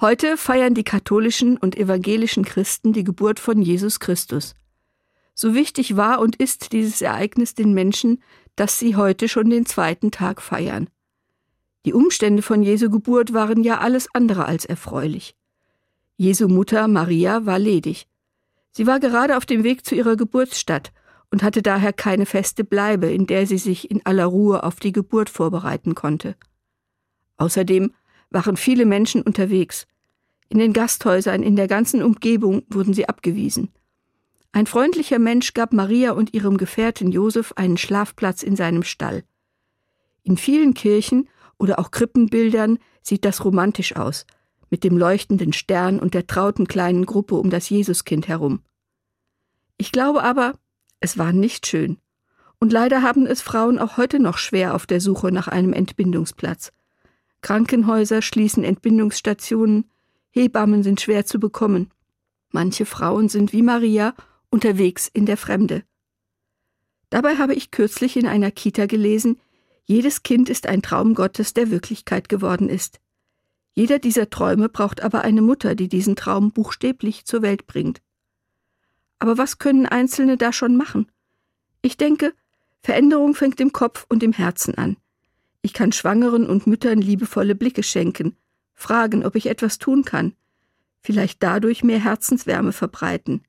Heute feiern die katholischen und evangelischen Christen die Geburt von Jesus Christus. So wichtig war und ist dieses Ereignis den Menschen, dass sie heute schon den zweiten Tag feiern. Die Umstände von Jesu Geburt waren ja alles andere als erfreulich. Jesu Mutter Maria war ledig. Sie war gerade auf dem Weg zu ihrer Geburtsstadt und hatte daher keine feste Bleibe, in der sie sich in aller Ruhe auf die Geburt vorbereiten konnte. Außerdem waren viele Menschen unterwegs. In den Gasthäusern in der ganzen Umgebung wurden sie abgewiesen. Ein freundlicher Mensch gab Maria und ihrem Gefährten Josef einen Schlafplatz in seinem Stall. In vielen Kirchen oder auch Krippenbildern sieht das romantisch aus, mit dem leuchtenden Stern und der trauten kleinen Gruppe um das Jesuskind herum. Ich glaube aber, es war nicht schön. Und leider haben es Frauen auch heute noch schwer auf der Suche nach einem Entbindungsplatz. Krankenhäuser schließen Entbindungsstationen, Hebammen sind schwer zu bekommen. Manche Frauen sind wie Maria unterwegs in der Fremde. Dabei habe ich kürzlich in einer Kita gelesen, jedes Kind ist ein Traum Gottes, der Wirklichkeit geworden ist. Jeder dieser Träume braucht aber eine Mutter, die diesen Traum buchstäblich zur Welt bringt. Aber was können Einzelne da schon machen? Ich denke, Veränderung fängt im Kopf und im Herzen an. Ich kann Schwangeren und Müttern liebevolle Blicke schenken, fragen, ob ich etwas tun kann, vielleicht dadurch mehr Herzenswärme verbreiten.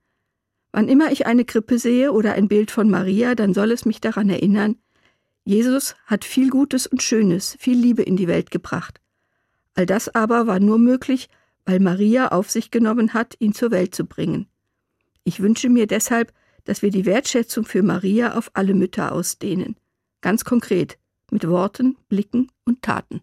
Wann immer ich eine Krippe sehe oder ein Bild von Maria, dann soll es mich daran erinnern, Jesus hat viel Gutes und Schönes, viel Liebe in die Welt gebracht. All das aber war nur möglich, weil Maria auf sich genommen hat, ihn zur Welt zu bringen. Ich wünsche mir deshalb, dass wir die Wertschätzung für Maria auf alle Mütter ausdehnen. Ganz konkret, mit Worten, Blicken und Taten.